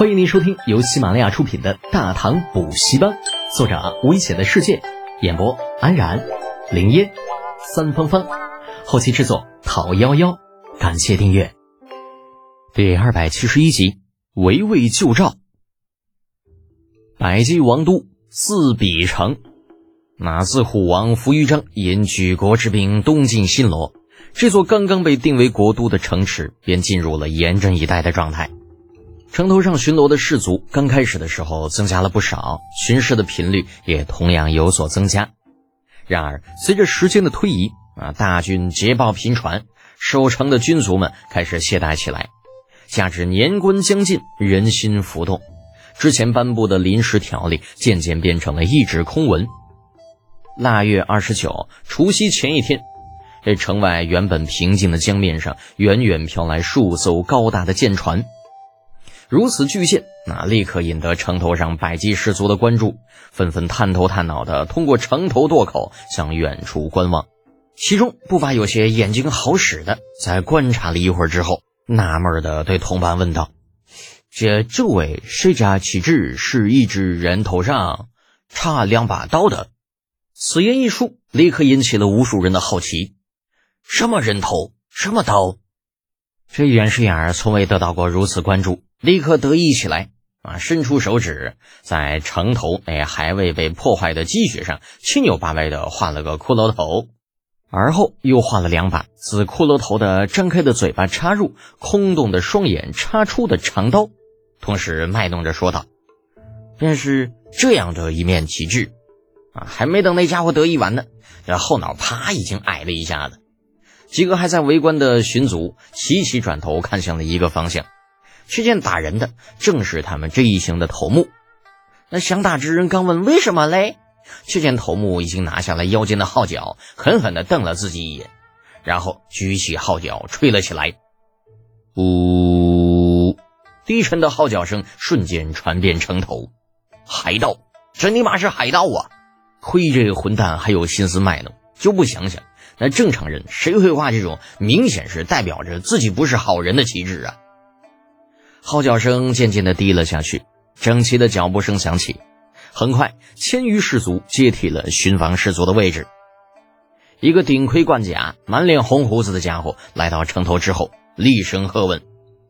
欢迎您收听由喜马拉雅出品的《大唐补习班》，作者危险的世界，演播安然、林烟、三芳芳，后期制作陶幺幺。感谢订阅。第二百七十一集，围魏救赵。百济王都四比城，那自虎王扶余章引举国之兵东进新罗，这座刚刚被定为国都的城池便进入了严阵以待的状态。城头上巡逻的士卒刚开始的时候增加了不少，巡视的频率也同样有所增加。然而，随着时间的推移，啊，大军捷报频传，守城的军卒们开始懈怠起来。加之年关将近，人心浮动。之前颁布的临时条例渐渐变成了一纸空文。腊月二十九，除夕前一天，这城外原本平静的江面上，远远飘来数艘高大的舰船。如此巨献，那立刻引得城头上百计士卒的关注，纷纷探头探脑的通过城头垛口向远处观望。其中不乏有些眼睛好使的，在观察了一会儿之后，纳闷的对同伴问道。这这位谁家旗帜是一只人头上插两把刀的？此言一出，立刻引起了无数人的好奇。什么人头？什么刀？这袁世雅从未得到过如此关注，立刻得意起来啊！伸出手指，在城头那还未被破坏的积雪上七扭八歪的画了个骷髅头，而后又画了两把自骷髅头的张开的嘴巴插入、空洞的双眼插出的长刀。同时卖弄着说道：“便是这样的一面旗帜，啊，还没等那家伙得意完呢，这后脑啪已经挨了一下子。几个还在围观的巡卒齐齐转头看向了一个方向，却见打人的正是他们这一行的头目。那想打之人刚问为什么嘞，却见头目已经拿下了腰间的号角，狠狠地瞪了自己一眼，然后举起号角吹了起来，呜。低沉的号角声瞬间传遍城头，海盗，这尼玛是海盗啊！亏这个混蛋还有心思卖弄，就不想想，那正常人谁会画这种明显是代表着自己不是好人的旗帜啊？号角声渐渐的低了下去，整齐的脚步声响起，很快千余士卒接替了巡防士卒的位置。一个顶盔贯甲、满脸红胡子的家伙来到城头之后，厉声喝问：“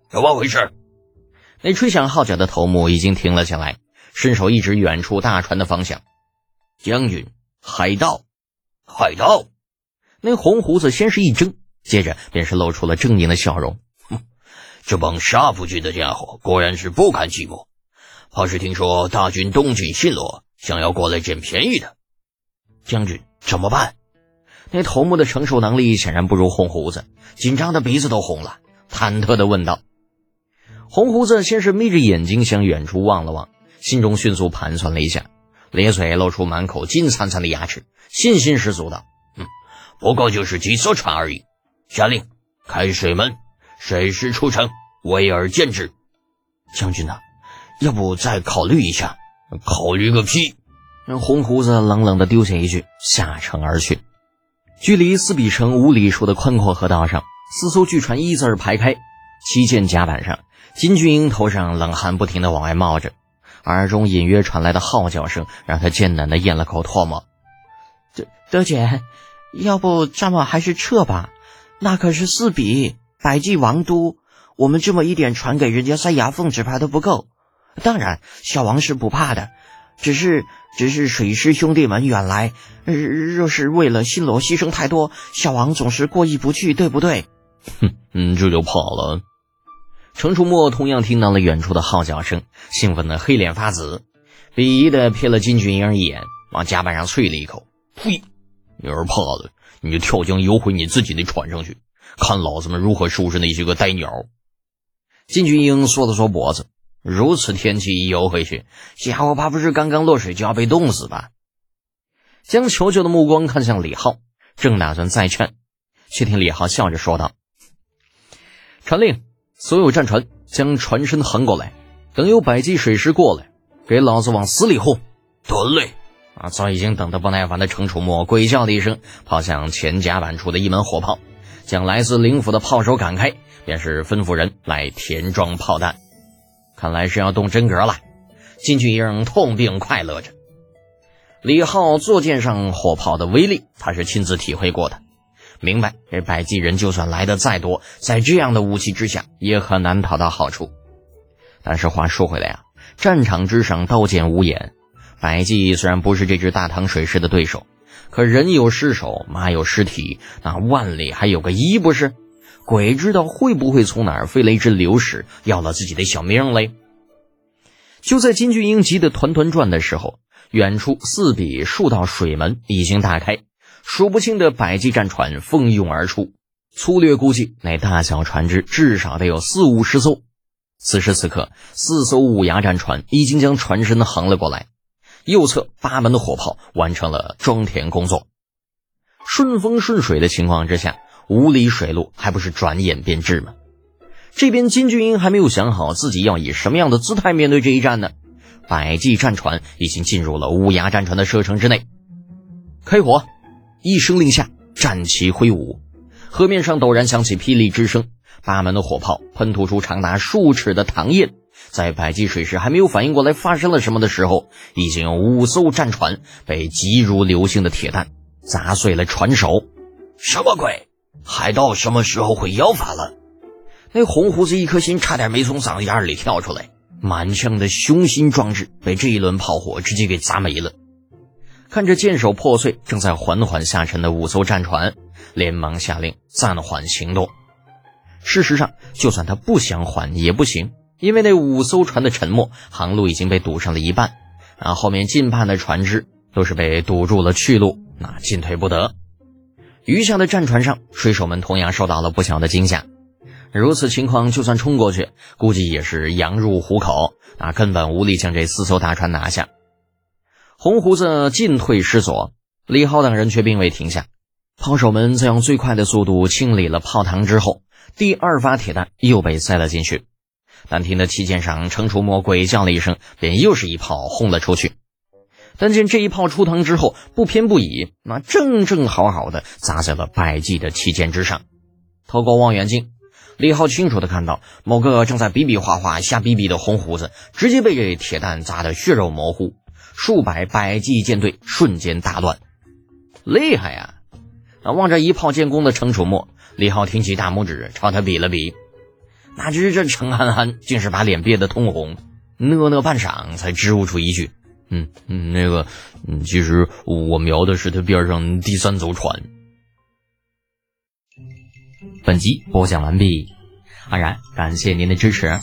怎么回事？”那吹响号角的头目已经停了下来，伸手一指远处大船的方向：“将军，海盗，海盗！”那红胡子先是一怔，接着便是露出了狰狞的笑容：“哼，这帮杀夫军的家伙果然是不堪寂寞，怕是听说大军东进新罗，想要过来捡便宜的。将军怎么办？”那头目的承受能力显然不如红胡子，紧张的鼻子都红了，忐忑的问道。红胡子先是眯着眼睛向远处望了望，心中迅速盘算了一下，咧嘴露出满口金灿灿的牙齿，信心十足道：“嗯，不过就是几艘船而已。下令开水门，随时出城，围而见之。”将军呐，要不再考虑一下？考虑个屁！让红胡子冷冷的丢下一句，下城而去。距离四比城五里处的宽阔河道上，四艘巨船一字排开，旗舰甲板上。金俊英头上冷汗不停地往外冒着，耳中隐约传来的号角声让他艰难地咽了口唾沫。德德姐，要不咱们还是撤吧？那可是四比百济王都，我们这么一点船给人家塞牙缝，只怕都不够。当然，小王是不怕的，只是只是水师兄弟们远来，若是为了新罗牺牲太多，小王总是过意不去，对不对？哼，嗯，这就怕了。程楚墨同样听到了远处的号角声，兴奋的黑脸发紫，鄙夷的瞥了金俊英一眼，往甲板上啐了一口：“呸！你要是怕了，你就跳江游回你自己的船上去，看老子们如何收拾那些个呆鸟。”金俊英缩了缩脖子，如此天气一游回去，家伙怕不是刚刚落水就要被冻死吧？将求救的目光看向李浩，正打算再劝，却听李浩笑着说道：“传令。”所有战船将船身横过来，等有百济水师过来，给老子往死里轰！得嘞！啊，早已经等得不耐烦的程楚墨鬼叫了一声，抛向前甲板处的一门火炮，将来自灵府的炮手赶开，便是吩咐人来填装炮弹。看来是要动真格了。金俊英痛并快乐着。李浩坐舰上火炮的威力，他是亲自体会过的，明白这百济人就算来的再多，在这样的武器之下，也很难讨到好处。但是话说回来啊，战场之上刀剑无眼，百济虽然不是这支大唐水师的对手，可人有失手，马有失蹄，那万里还有个一不是？鬼知道会不会从哪儿飞来一只流矢，要了自己的小命嘞！就在金俊英急得团团转的时候，远处四比数道水门已经打开，数不清的百济战船蜂拥而出。粗略估计，那大小船只至少得有四五十艘。此时此刻，四艘五牙战船已经将船身横了过来，右侧八门的火炮完成了装填工作。顺风顺水的情况之下。五里水路还不是转眼便至吗？这边金俊英还没有想好自己要以什么样的姿态面对这一战呢。百济战船已经进入了乌鸦战船的射程之内，开火！一声令下，战旗挥舞，河面上陡然响起霹雳之声，八门的火炮喷吐出长达数尺的唐焰，在百济水师还没有反应过来发生了什么的时候，已经有五艘战船被急如流星的铁弹砸碎了船首。什么鬼？海盗什么时候会妖法了？那红胡子一颗心差点没从嗓子眼里跳出来，满腔的雄心壮志被这一轮炮火直接给砸没了。看着舰首破碎、正在缓缓下沉的五艘战船，连忙下令暂缓行动。事实上，就算他不想缓也不行，因为那五艘船的沉没，航路已经被堵上了一半，啊后面近畔的船只都是被堵住了去路，那进退不得。余下的战船上，水手们同样受到了不小的惊吓。如此情况，就算冲过去，估计也是羊入虎口，啊根本无力将这四艘大船拿下。红胡子进退失所，李浩等人却并未停下。炮手们在用最快的速度清理了炮膛之后，第二发铁弹又被塞了进去。但听得旗舰上程楚墨鬼叫了一声，便又是一炮轰了出去。但见这一炮出膛之后，不偏不倚，那正正好好的砸在了百济的旗舰之上。透过望远镜，李浩清楚的看到某个正在比比划划、瞎逼逼的红胡子，直接被这铁弹砸得血肉模糊，数百百济舰队瞬间大乱。厉害呀！那望着一炮建功的程楚墨，李浩挺起大拇指朝他比了比。哪知这程憨憨竟是把脸憋得通红，讷讷半晌才支吾出一句。嗯嗯，那个，嗯，其实我瞄的是他边上第三艘船。本集播讲完毕，安然感谢您的支持。